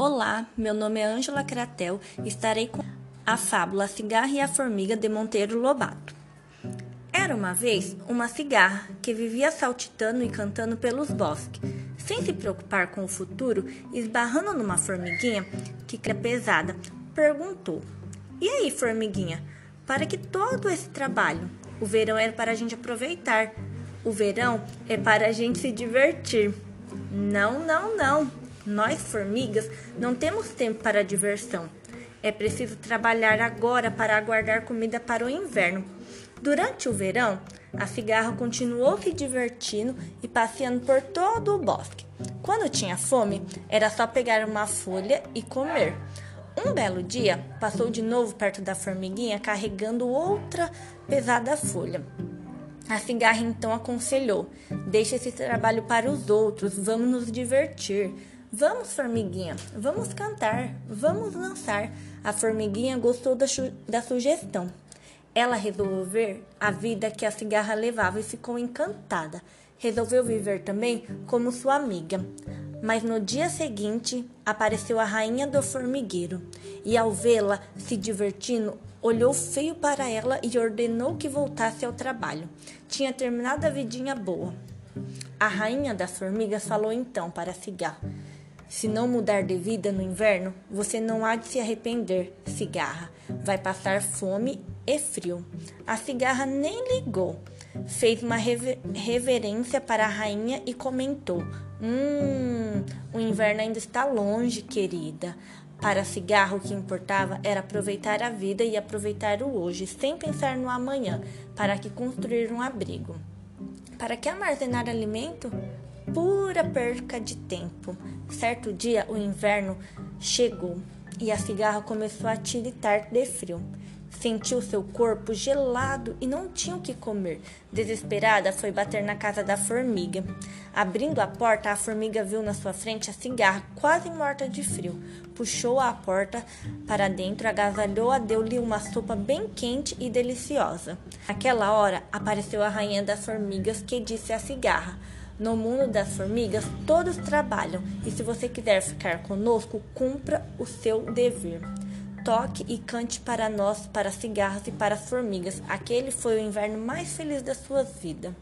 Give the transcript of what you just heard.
Olá, meu nome é Ângela Kratel e estarei com a fábula A Cigarra e a Formiga de Monteiro Lobato. Era uma vez uma cigarra que vivia saltitando e cantando pelos bosques, sem se preocupar com o futuro, esbarrando numa formiguinha que era pesada, perguntou: E aí, formiguinha, para que todo esse trabalho? O verão é para a gente aproveitar. O verão é para a gente se divertir. Não, não, não. Nós, formigas, não temos tempo para diversão. É preciso trabalhar agora para aguardar comida para o inverno. Durante o verão, a cigarra continuou se divertindo e passeando por todo o bosque. Quando tinha fome, era só pegar uma folha e comer. Um belo dia, passou de novo perto da formiguinha carregando outra pesada folha. A cigarra então aconselhou: Deixe esse trabalho para os outros, vamos nos divertir. Vamos, formiguinha, vamos cantar, vamos dançar. A formiguinha gostou da, da sugestão. Ela resolveu ver a vida que a cigarra levava e ficou encantada. Resolveu viver também como sua amiga. Mas no dia seguinte apareceu a rainha do formigueiro e, ao vê-la se divertindo, olhou feio para ela e ordenou que voltasse ao trabalho. Tinha terminado a vidinha boa. A rainha das formigas falou então para a cigarra: se não mudar de vida no inverno, você não há de se arrepender, cigarra. Vai passar fome e frio. A cigarra nem ligou. Fez uma rever reverência para a rainha e comentou: Hum, o inverno ainda está longe, querida. Para a cigarra, o que importava era aproveitar a vida e aproveitar o hoje, sem pensar no amanhã, para que construir um abrigo. Para que armazenar alimento? Pura perca de tempo. Certo dia, o inverno chegou e a cigarra começou a tiritar de frio. Sentiu seu corpo gelado e não tinha o que comer. Desesperada, foi bater na casa da formiga. Abrindo a porta, a formiga viu na sua frente a cigarra, quase morta de frio. Puxou a porta para dentro, agasalhou-a, deu-lhe uma sopa bem quente e deliciosa. Naquela hora, apareceu a rainha das formigas que disse à cigarra: no mundo das formigas, todos trabalham e se você quiser ficar conosco, cumpra o seu dever. Toque e cante para nós, para cigarras e para as formigas. Aquele foi o inverno mais feliz da sua vida.